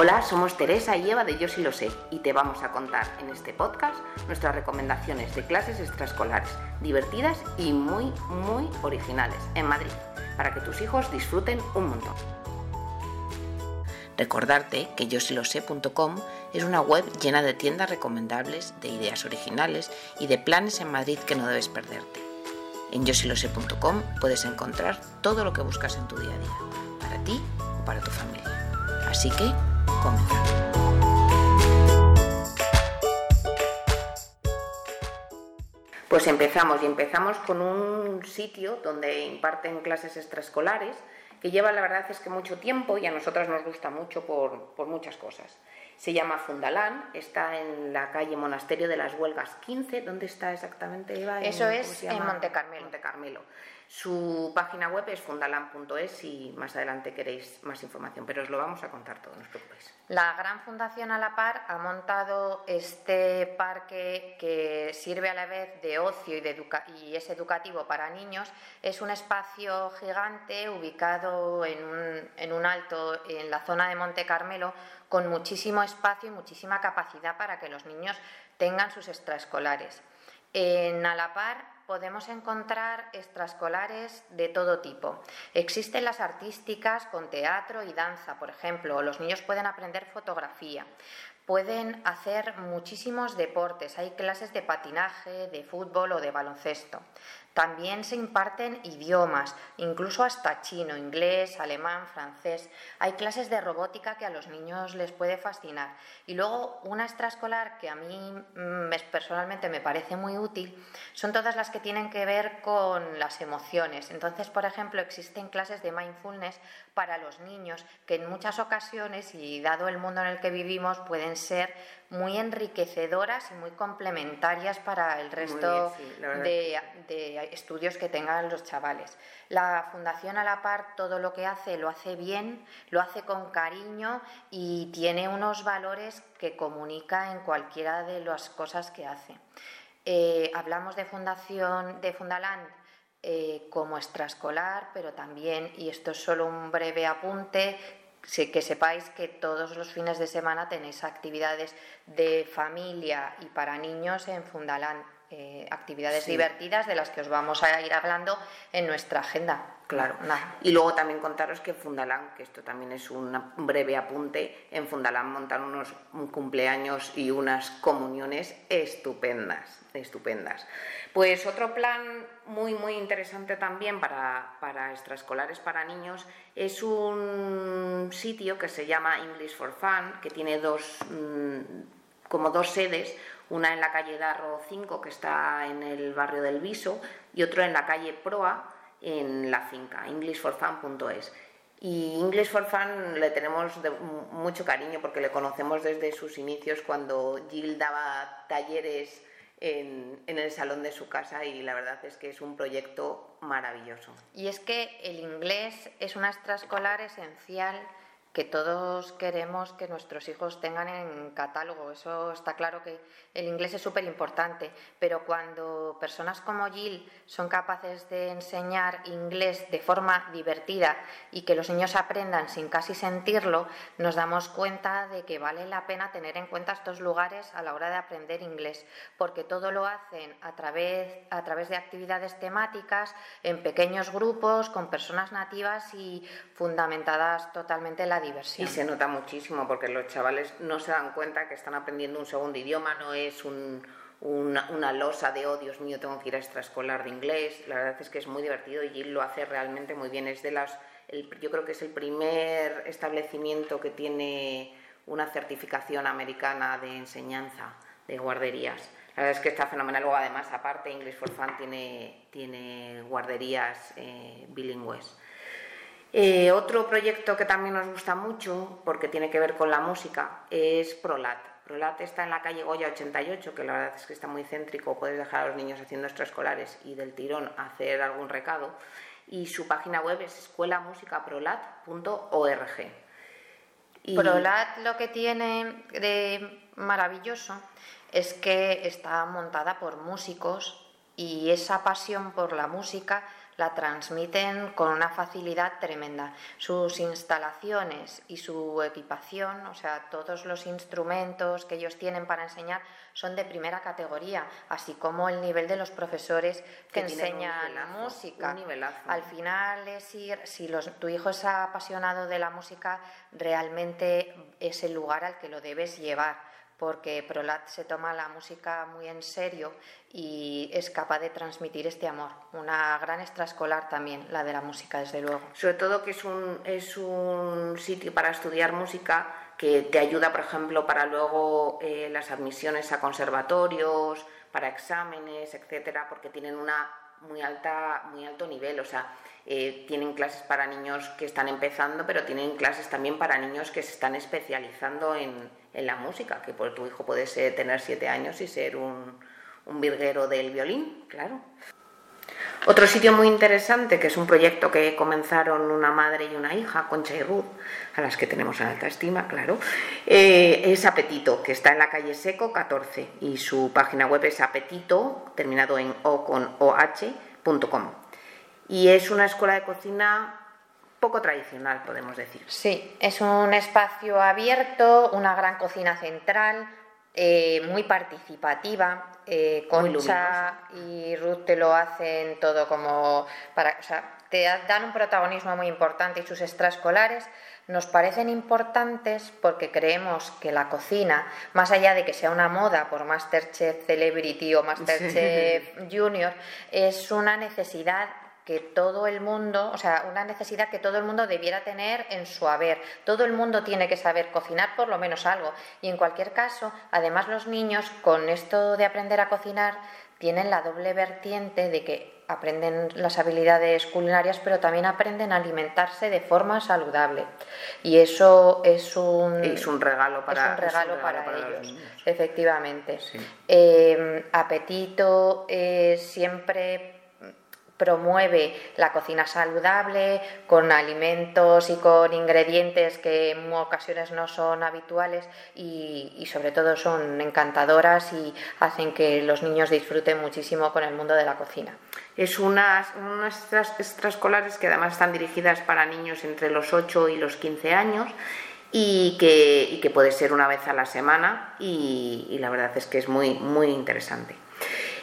Hola, somos Teresa y Eva de Yo sí lo sé y te vamos a contar en este podcast nuestras recomendaciones de clases extraescolares divertidas y muy, muy originales en Madrid para que tus hijos disfruten un montón. Recordarte que yo sí lo sé.com es una web llena de tiendas recomendables, de ideas originales y de planes en Madrid que no debes perderte. En yosilose.com puedes encontrar todo lo que buscas en tu día a día, para ti o para tu familia. Así que, Pues empezamos y empezamos con un sitio donde imparten clases extraescolares que lleva la verdad es que mucho tiempo y a nosotras nos gusta mucho por, por muchas cosas. Se llama Fundalán, está en la calle Monasterio de las Huelgas 15. ¿Dónde está exactamente, Eva? Eso es en Monte Carmelo. Monte Carmelo. Su página web es fundalan.es si más adelante queréis más información, pero os lo vamos a contar todo, no os preocupéis. La Gran Fundación A la Par ha montado este parque que sirve a la vez de ocio y, y es educativo para niños. Es un espacio gigante ubicado en un, en un alto en la zona de Monte Carmelo con muchísimo espacio y muchísima capacidad para que los niños tengan sus extraescolares. En Alapar podemos encontrar extraescolares de todo tipo. Existen las artísticas con teatro y danza, por ejemplo, los niños pueden aprender fotografía. Pueden hacer muchísimos deportes, hay clases de patinaje, de fútbol o de baloncesto. También se imparten idiomas, incluso hasta chino, inglés, alemán, francés. Hay clases de robótica que a los niños les puede fascinar. Y luego una extraescolar que a mí mm, personalmente me parece muy útil son todas las que tienen que ver con las emociones. Entonces, por ejemplo, existen clases de mindfulness para los niños que en muchas ocasiones y dado el mundo en el que vivimos pueden ser muy enriquecedoras y muy complementarias para el resto de, de, estudios que tengan los chavales. La Fundación a la par todo lo que hace lo hace bien, lo hace con cariño y tiene unos valores que comunica en cualquiera de las cosas que hace. Eh, hablamos de Fundación de Fundaland eh, como extraescolar, pero también, y esto es solo un breve apunte, que sepáis que todos los fines de semana tenéis actividades de familia y para niños en Fundalán, eh, actividades divertidas de las que os vamos a ir hablando en nuestra agenda. Claro. Y luego también contaros que Fundalán, que esto también es un breve apunte, en Fundalán montan unos cumpleaños y unas comuniones estupendas, estupendas. Pues otro plan muy, muy interesante también para, para extraescolares para niños es un sitio que se llama English for Fun, que tiene dos, mm, como dos sedes, una en la calle Darro 5, que está en el barrio del Viso, y otro en la calle Proa, en la finca, englishforfun.es. Y English for Fun le tenemos mucho cariño porque le conocemos desde sus inicios cuando Jill daba talleres en, en, el salón de su casa y la verdad es que es un proyecto maravilloso. Y es que el inglés es una extraescolar esencial que todos queremos que nuestros hijos tengan en catálogo. Eso está claro que el inglés es súper importante, pero cuando personas como Jill son capaces de enseñar inglés de forma divertida y que los niños aprendan sin casi sentirlo, nos damos cuenta de que vale la pena tener en cuenta estos lugares a la hora de aprender inglés, porque todo lo hacen a través, a través de actividades temáticas, en pequeños grupos, con personas nativas y fundamentadas totalmente en la y se nota muchísimo porque los chavales no se dan cuenta que están aprendiendo un segundo idioma, no es una, losa de, oh Dios mío, tengo que ir a extraescolar de inglés. La verdad es que es muy divertido y lo hace realmente muy bien. Es de las, yo creo que es el primer establecimiento que tiene una certificación americana de enseñanza de guarderías. La verdad es que está fenomenal. Luego, además, aparte, English for Fun tiene, tiene guarderías eh, bilingües. Eh, otro proyecto que también nos gusta mucho, porque tiene que ver con la música, es Prolat. Prolat está en la calle Goya 88, que la verdad es que está muy céntrico, puedes dejar a los niños haciendo extraescolares y del tirón hacer algún recado. Y su página web es escuelamusicaprolat.org. Prolat lo que tiene de maravilloso es que está montada por músicos y esa pasión por la música la transmiten con una facilidad tremenda. Sus instalaciones y su equipación, o sea, todos los instrumentos que ellos tienen para enseñar son de primera categoría, así como el nivel de los profesores que, enseñan la música. Al final es ir, si tu hijo es apasionado de la música, realmente es el lugar al que lo debes llevar porque Prolat se toma la música muy en serio y es capaz de transmitir este amor. Una gran extraescolar también, la de la música, desde luego. Sobre todo que es un, es un sitio para estudiar música que te ayuda, por ejemplo, para luego eh, las admisiones a conservatorios, para exámenes, etcétera, porque tienen una muy alta, muy alto nivel. O sea, eh, tienen clases para niños que están empezando, pero tienen clases también para niños que se están especializando en, en la música, que por tu hijo puede ser, tener siete años y ser un, un virguero del violín, claro. Otro sitio muy interesante, que es un proyecto que comenzaron una madre y una hija, Concha y Ruth, a las que tenemos en alta estima, claro, eh, es Apetito, que está en la calle Seco 14 y su página web es apetito, terminado en o con oh.com. Y es una escuela de cocina poco tradicional, podemos decir. Sí, es un espacio abierto, una gran cocina central, eh, muy participativa. Eh, Concha y Ruth te lo hacen todo como para, o sea, te dan un protagonismo muy importante y sus extraescolares nos parecen importantes porque creemos que la cocina, más allá de que sea una moda por Masterchef Celebrity o Masterchef Junior, es una necesidad que todo el mundo, o sea, una necesidad que todo el mundo debiera tener en su haber. Todo el mundo tiene que saber cocinar por lo menos algo. Y en cualquier caso, además los niños con esto de aprender a cocinar tienen la doble vertiente de que aprenden las habilidades culinarias, pero también aprenden a alimentarse de forma saludable. Y eso es un, es un regalo para, regalo, para, ellos, efectivamente. Eh, apetito eh, siempre promueve la cocina saludable con alimentos y con ingredientes que en ocasiones no son habituales y, sobre todo son encantadoras y hacen que los niños disfruten muchísimo con el mundo de la cocina. Es unas, unas extraescolares que además están dirigidas para niños entre los 8 y los 15 años y que, puede ser una vez a la semana y, y la verdad es que es muy, muy interesante.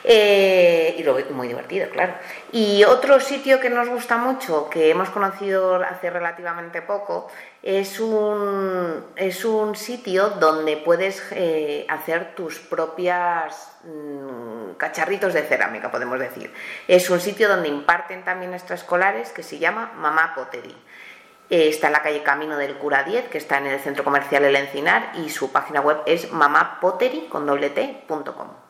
Eh, y lo muy divertido, claro. Y otro sitio que nos gusta mucho, que hemos conocido hace relativamente poco, es un, es un sitio donde puedes eh, hacer tus propias mm, cacharritos de cerámica, podemos decir. Es un sitio donde imparten también extraescolares que se llama Mamá Pottery. Eh, está en la calle Camino del Cura 10, que está en el centro comercial El Encinar, y su página web es mamapottery.com.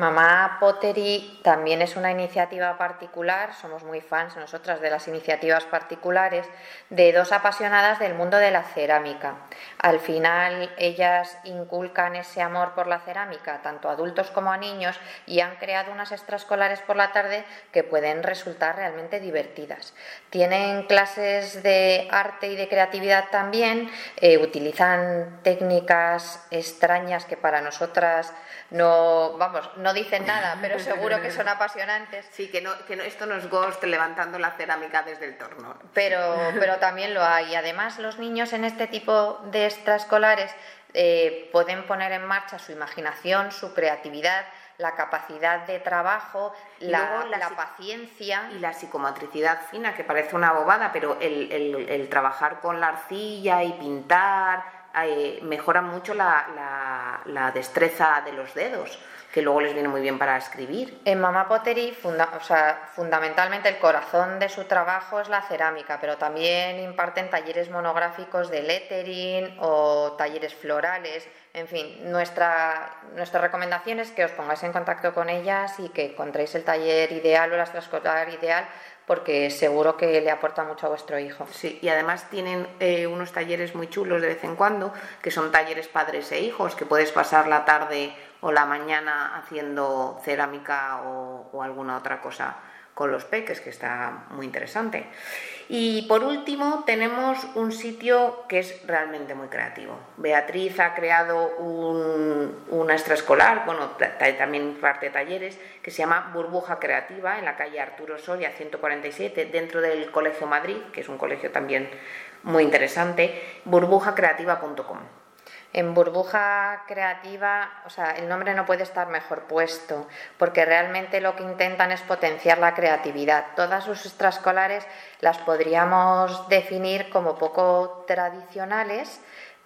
Mamá Pottery también es una iniciativa particular, somos muy fans nosotras de las iniciativas particulares, de dos apasionadas del mundo de la cerámica. Al final ellas inculcan ese amor por la cerámica, tanto a adultos como a niños, y han creado unas extraescolares por la tarde que pueden resultar realmente divertidas. Tienen clases de arte y de creatividad también, eh, utilizan técnicas extrañas que para nosotras no, vamos, no dicen nada, pero seguro que son apasionantes. Sí, que, no, que esto no es Ghost levantando la cerámica desde el torno. Pero, pero también lo hay. Además, los niños en este tipo de extraescolares eh, pueden poner en marcha su imaginación, su creatividad, la capacidad de trabajo, la, la, paciencia. Y la psicomotricidad fina, que parece una bobada, pero el, el, el trabajar con la arcilla y pintar eh, mejora mucho la, destreza de los dedos, que luego les viene muy bien para escribir. En Mamá Pottery, o sea, fundamentalmente el corazón de su trabajo es la cerámica, pero también imparten talleres monográficos de lettering o talleres florales. En fin, nuestra, nuestra recomendación es que os pongáis en contacto con ellas y que encontréis el taller ideal o la extraescolar ideal porque seguro que le aporta mucho a vuestro hijo. Sí, y además tienen eh, unos talleres muy chulos de vez en cuando, que son talleres padres e hijos, que puedes pasar la tarde o la mañana haciendo cerámica o, alguna otra cosa con los peques, que está muy interesante. Y por último tenemos un sitio que es realmente muy creativo. Beatriz ha creado un, una extraescolar, bueno, también parte de talleres, que se llama Burbuja Creativa en la calle Arturo Soria 147, dentro del Colegio Madrid, que es un colegio también muy interesante, burbujacreativa.com. En burbuja creativa, o sea, el nombre no puede estar mejor puesto, porque realmente lo que intentan es potenciar la creatividad. Todas sus extraescolares las podríamos definir como poco tradicionales,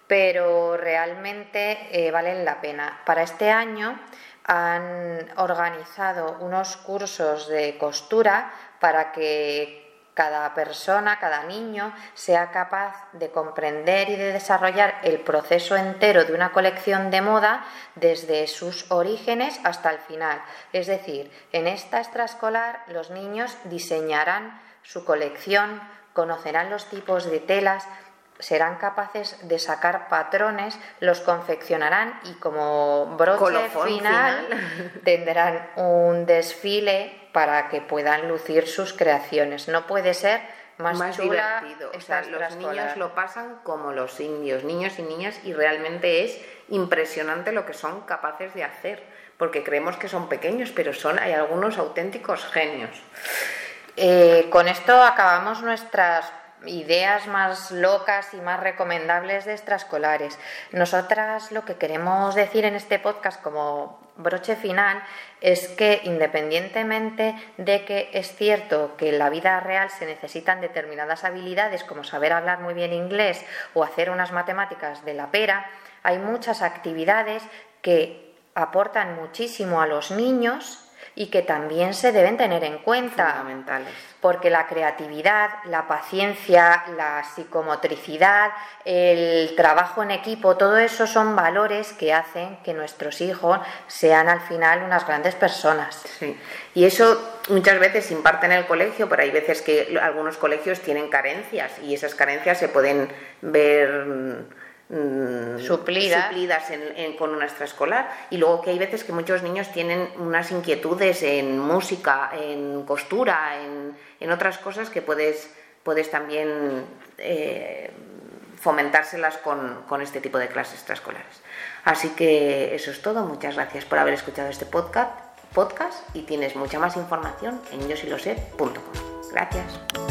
pero realmente eh, valen la pena. Para este año han organizado unos cursos de costura para que cada persona, cada niño, sea capaz de comprender y de desarrollar el proceso entero de una colección de moda desde sus orígenes hasta el final. Es decir, en esta extraescolar los niños diseñarán su colección, conocerán los tipos de telas, serán capaces de sacar patrones, los confeccionarán y como broche final, tendrán un desfile para que puedan lucir sus creaciones. No puede ser más, divertido. O sea, los niños lo pasan como los indios, niños y niñas, y realmente es impresionante lo que son capaces de hacer, porque creemos que son pequeños, pero son, hay algunos auténticos genios. Eh, con esto acabamos nuestras ideas más locas y más recomendables de extraescolares. Nosotras lo que queremos decir en este podcast como broche final es que independientemente de que es cierto que en la vida real se necesitan determinadas habilidades como saber hablar muy bien inglés o hacer unas matemáticas de la pera, hay muchas actividades que aportan muchísimo a los niños y que también se deben tener en cuenta. Fundamentales. Porque la creatividad, la paciencia, la psicomotricidad, el trabajo en equipo, todo eso son valores que hacen que nuestros hijos sean al final unas grandes personas. Sí. Y eso muchas veces se imparte en el colegio, pero hay veces que algunos colegios tienen carencias y esas carencias se pueden ver Mm, suplidas, con una extraescolar y luego que hay veces que muchos niños tienen unas inquietudes en música, en costura, en, otras cosas que puedes, puedes también eh, fomentárselas con, con, este tipo de clases extraescolares. Así que eso es todo. Muchas gracias por haber escuchado este podcast, podcast y tienes mucha más información en yosilosé.com. Gracias.